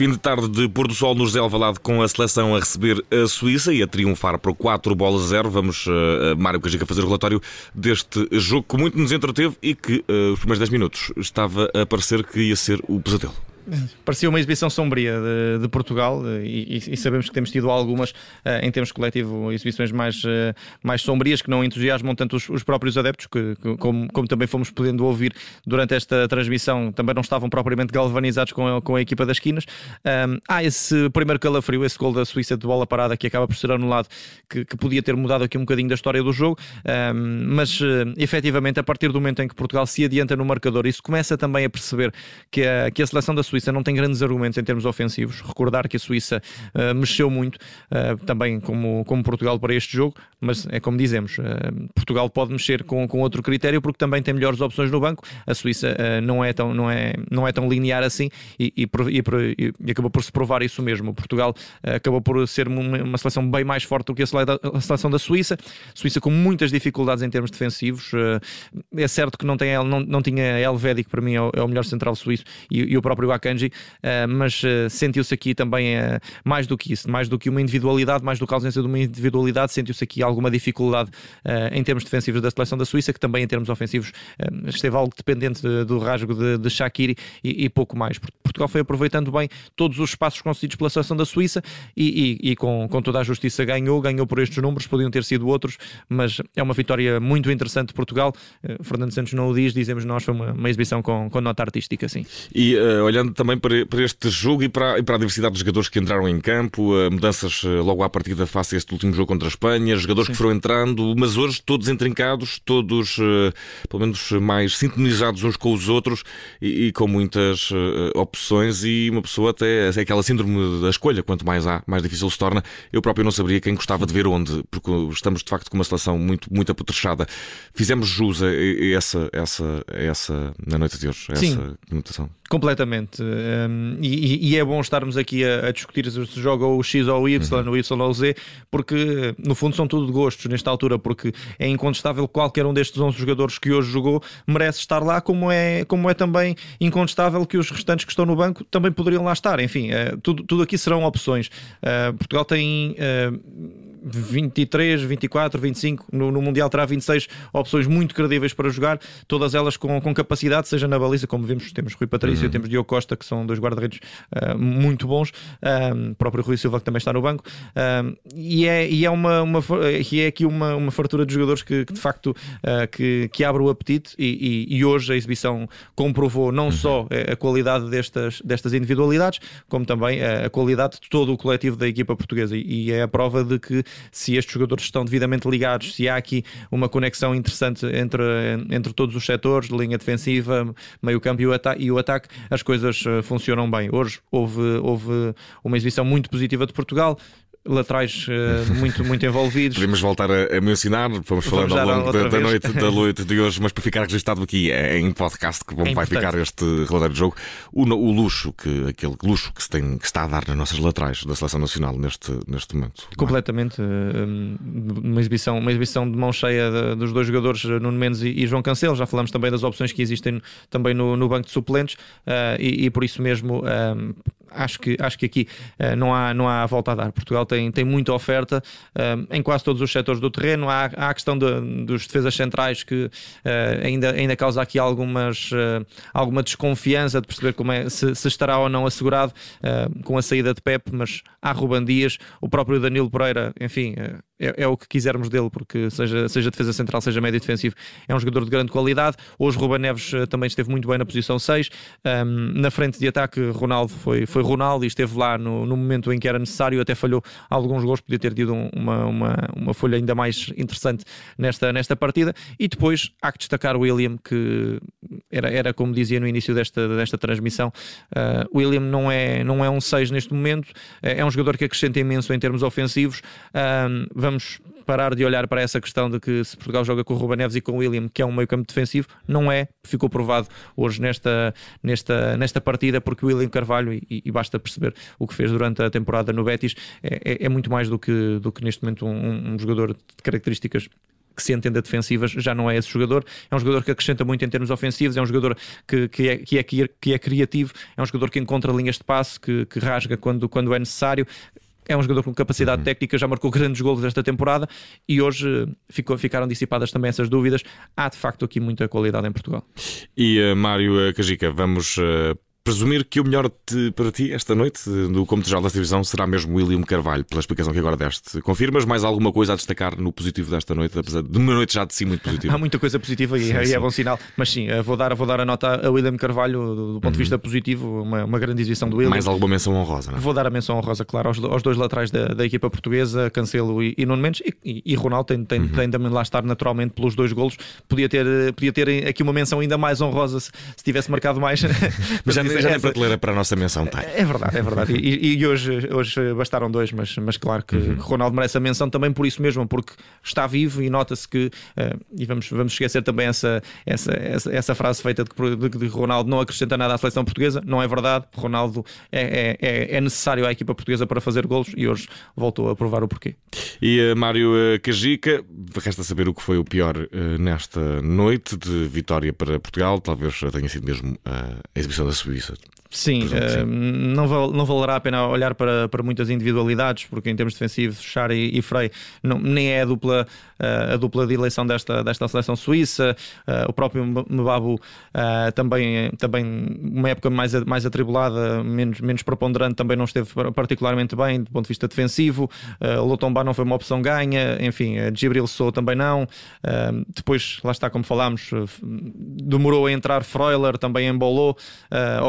Fim de tarde de pôr do sol no José Alvalade com a seleção a receber a Suíça e a triunfar por 4 bolas a 0. Vamos, uh, Mário Cajica, fazer o relatório deste jogo que muito nos entreteve e que uh, os primeiros 10 minutos estava a parecer que ia ser o pesadelo. Parecia uma exibição sombria de, de Portugal eh, e, e, sabemos que temos tido algumas, uh, em termos coletivo, exibições mais, uh, mais sombrias que não entusiasmam tanto os, os próprios adeptos, que, que como, como, também fomos podendo ouvir durante esta transmissão, também não estavam propriamente galvanizados com a, com a equipa das quinas. Um, há esse primeiro calafrio, esse gol da Suíça de bola parada que acaba por ser anulado, que, que podia ter mudado aqui um bocadinho da história do jogo, um, mas efetivamente a partir do momento em que Portugal se adianta no marcador, isso começa também a perceber que a, que a seleção da Suíça não tem grandes argumentos em termos ofensivos. Recordar que a Suíça uh, mexeu muito, uh, também como, como Portugal para este jogo, mas é como dizemos, uh, Portugal pode mexer com, com outro critério porque também tem melhores opções no banco. A Suíça não, é tão, não, é, não é tão linear assim e, e, e, e acabou por se provar isso mesmo. Portugal acabou por ser uma, uma, seleção bem mais forte do que a seleção da Suíça. Suíça com muitas dificuldades em termos defensivos. é certo que não, tem, não, não tinha Helvédico, para mim é o, é o melhor central suíço, e, e o próprio Akan Kanji, uh, mas uh, sentiu-se aqui também uh, mais do que isso, mais do que uma individualidade, mais do que a ausência de uma individualidade, sentiu-se aqui alguma dificuldade em termos defensivos da seleção da Suíça, que também em termos ofensivos esteve algo dependente de, do rasgo de, de Shaqiri e, e, pouco mais. Portugal foi aproveitando bem todos os espaços concedidos pela seleção da Suíça e, e, e com, com toda a justiça ganhou, ganhou por estes números, podiam ter sido outros, mas é uma vitória muito interessante de Portugal. Fernando Santos não o diz, dizemos nós, foi uma, uma exibição com, com nota artística, sim. E olhando também para, para este jogo e para, e para, a diversidade dos jogadores que entraram em campo, uh, mudanças uh, logo à partida face a este último jogo contra a Espanha, jogadores Sim. que foram entrando, mas hoje todos entrincados, todos uh, pelo menos mais sintonizados uns com os outros e, e com muitas opções e uma pessoa até é aquela síndrome da escolha, quanto mais há, mais difícil se torna. Eu próprio não saberia quem gostava de ver onde, porque estamos de facto com uma seleção muito, muito apetrechada. Fizemos jus a essa, essa, essa na noite de hoje, a Sim. essa conotação. Completamente. Um, e, e, é bom estarmos aqui a, a, discutir se joga o X ou o Y, uhum. o Y ou o Z, porque no fundo são tudo gostos nesta altura, porque é incontestável que qualquer um destes 11 jogadores que hoje jogou merece estar lá, como é, como é também incontestável que os restantes que estão no banco também poderiam lá estar. Enfim, uh, tudo, tudo aqui serão opções. Uh, Portugal tem. Uh, 23, 24, 25, no, no, Mundial terá 26 opções muito credíveis para jogar, todas elas com, com capacidade, seja na baliza, como vemos, temos Rui Patrício, uhum. temos Diogo Costa, que são dois guarda-redes uh, muito bons, um, próprio Rui Silva, que também está no banco, um, e, é, e é, uma, uma, e é aqui uma, uma fartura de jogadores que, que de facto uh, que, que abre o apetite, e, e, e, hoje a exibição comprovou não uhum. só a qualidade destas, destas individualidades, como também a, a qualidade de todo o coletivo da equipa portuguesa, e, e é a prova de que se estes jogadores estão devidamente ligados, se há aqui uma conexão interessante entre, entre todos os setores, linha defensiva, meio campo e o, e o ataque, as coisas eh, funcionam bem. Hoje houve, houve uma exibição muito positiva de Portugal laterais uh, muito, muito envolvidos. Podemos voltar a, a mencionar, fomos falando ao longo da, da, noite, da noite de hoje, mas para ficar registado aqui é em podcast que é vai ficar este relatório de jogo, o, o, luxo, que, aquele luxo que se, tem, que está a dar nas nossas laterais da Seleção Nacional neste, neste momento. Completamente. Uh, uma, exibição, uma exibição de mão cheia de, dos dois jogadores, Nuno Mendes e, e, João Cancelo. Já falamos também das opções que existem também no, no banco de suplentes uh, e, e, por isso mesmo acho que, acho que aqui uh, não, há, não há volta a dar. Portugal tem, tem muita oferta uh, em quase todos os setores do terreno. Há, há a questão de, dos defesas centrais que uh, ainda, ainda causa aqui algumas, alguma desconfiança de perceber como é, se, se estará ou não assegurado com a saída de Pep, mas há Ruban Dias, o próprio Danilo Pereira, enfim, é, é, o que quisermos dele, porque seja, seja defesa central, seja médio defensivo, é um jogador de grande qualidade. Hoje Ruben Neves também esteve muito bem na posição 6. Um, na frente de ataque, Ronaldo foi, foi Ronaldo e esteve lá no, no momento em que era necessário, até falhou alguns gols, podia ter tido uma, uma, uma folha ainda mais interessante nesta, nesta partida. E depois há que destacar o William, que era, era como dizia no início desta, desta transmissão, uh, William não é, não é um 6 neste momento, é, é um jogador que acrescenta imenso em termos ofensivos. Um, vamos parar de olhar para essa questão de que se Portugal joga com o Ruben Neves e com o William, que é um meio campo defensivo, não é, ficou provado hoje nesta, nesta, nesta partida, porque o William Carvalho, e, e basta perceber o que fez durante a temporada no Betis, é, é, é muito mais do que, do que neste momento um, um jogador de características que se entenda defensivas, já não é esse jogador. É um jogador que acrescenta muito em termos ofensivos, é um jogador que, que, é, que, é, que é criativo, é um jogador que encontra linhas de passe, que, que rasga quando, quando é necessário é um jogador com capacidade uhum. técnica, já marcou grandes golos esta temporada e hoje eh, ficou, ficaram dissipadas também essas dúvidas. Há de facto aqui muita qualidade em Portugal. E uh, Mário Cajica, vamos uh, presumir que o melhor de, para ti esta noite no Comitê da Televisão será mesmo William Carvalho, pela explicação que agora deste. Confirmas mais alguma coisa a destacar no positivo desta noite, apesar de uma noite já de si muito positiva? Há muita coisa positiva e, sim, é, sim. é bom sinal, mas sim, vou dar, vou dar a nota a William Carvalho do, ponto uhum. de vista positivo, uma, uma grande exibição do William. Mais alguma menção honrosa, não é? Vou dar a menção honrosa, claro, aos, aos dois laterais da, da, equipa portuguesa, Cancelo e, e Nuno Mendes, e, e, e Ronaldo tem, tem, uhum. tem também lá estar naturalmente pelos dois golos. Podia ter, podia ter aqui uma menção ainda mais honrosa se, se tivesse marcado mais. mas já, já nem prateleira para a nossa menção tem. É verdade, é verdade. E, e, hoje, hoje bastaram dois, mas, mas claro que, uhum. Ronaldo merece a menção também por isso mesmo, porque está vivo e nota-se que, uh, e vamos, vamos esquecer também essa, essa, essa, essa frase feita de que, de Ronaldo não acrescenta nada à seleção portuguesa, não é verdade. Ronaldo é, é, é necessário à equipa portuguesa para fazer golos e hoje voltou a provar o porquê. E uh, Mário uh, Cajica, resta saber o que foi o pior nesta noite de vitória para Portugal, talvez tenha sido mesmo a exibição da Suíça. Sim, uh, não, val, não valerá a pena olhar para, para muitas individualidades, porque em termos defensivos, Char e, e Frey não, nem é a dupla, uh, a dupla de eleição desta, desta seleção suíça. Uh, o próprio Mbabu também, também, uma época mais, mais atribulada, menos, menos preponderante, também não esteve particularmente bem do ponto de vista defensivo. Lotomba não foi uma opção ganha, enfim, Gibril Sou também não. depois, lá está, como falámos, demorou a entrar Freuler, também embolou.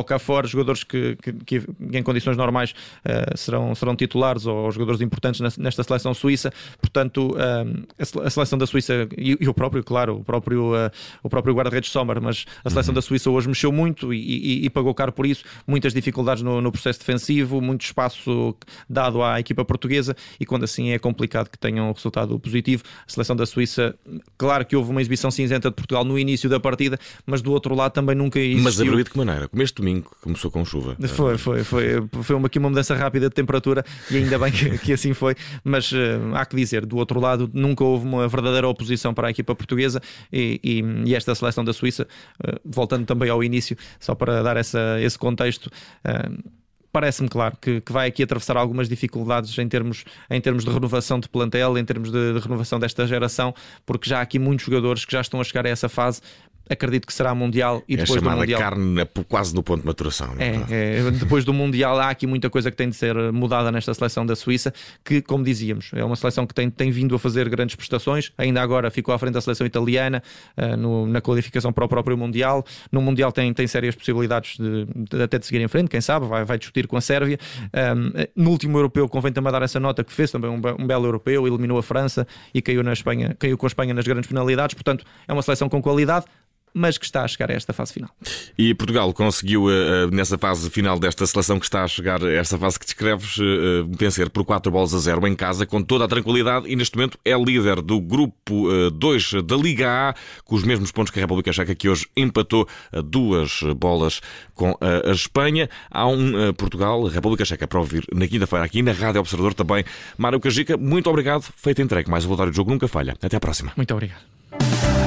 Okafor jogadores que, que, que em condições normais uh, serão, serão titulares ou jogadores importantes nesta seleção suíça. Portanto, uh, a seleção da Suíça e, e, o próprio, claro, o próprio, uh, o próprio guarda-redes Sommer, mas a seleção uhum. da Suíça hoje mexeu muito e, e, e, pagou caro por isso. Muitas dificuldades no, no, processo defensivo, muito espaço dado à equipa portuguesa e quando assim é complicado que tenham um resultado positivo. A seleção da Suíça, claro que houve uma exibição cinzenta de Portugal no início da partida, mas do outro lado também nunca existiu. Mas abriu de que maneira? Como este domingo começou começou com chuva. Foi, foi, foi, foi uma, aqui uma mudança rápida de temperatura e ainda bem que, que assim foi. Mas uh, há que dizer, do outro lado, nunca houve uma verdadeira oposição para a equipa portuguesa e, e, e esta seleção da Suíça, uh, voltando também ao início, só para dar essa, esse contexto. Uh, parece-me claro que, que, vai aqui atravessar algumas dificuldades em termos, em termos de renovação de plantel, em termos de, de, renovação desta geração, porque já há aqui muitos jogadores que já estão a chegar a essa fase, acredito que será Mundial e é depois do Mundial. carne quase no ponto de maturação. É, é, é, depois do Mundial há aqui muita coisa que tem de ser mudada nesta seleção da Suíça, que, como dizíamos, é uma seleção que tem, tem vindo a fazer grandes prestações. Ainda agora ficou à frente da seleção italiana uh, no, na qualificação para o próprio Mundial. No Mundial tem, tem sérias possibilidades de, de até de seguir em frente, quem sabe, vai, vai discutir com a Sérvia. Um, no último europeu, convém também dar essa nota que fez também um, um belo europeu, eliminou a França e caiu, na Espanha, caiu com a Espanha nas grandes penalidades. Portanto, é uma seleção com qualidade mas que está a chegar a esta fase final. E Portugal conseguiu, eh, eh, nessa fase final desta seleção que está a chegar a esta fase que descreves, eh, vencer por 4 bolas a 0 em casa, com toda a tranquilidade, e neste momento é líder do grupo 2 da Liga A, com os mesmos pontos que a República Checa, que hoje empatou duas bolas com a Espanha. Há um Portugal, República Checa, para ouvir na quinta-feira aqui na Rádio Observador também. Mário Cajica, muito obrigado. Feito entregue. Mais o voltar do jogo nunca falha. Até à próxima. Muito obrigado.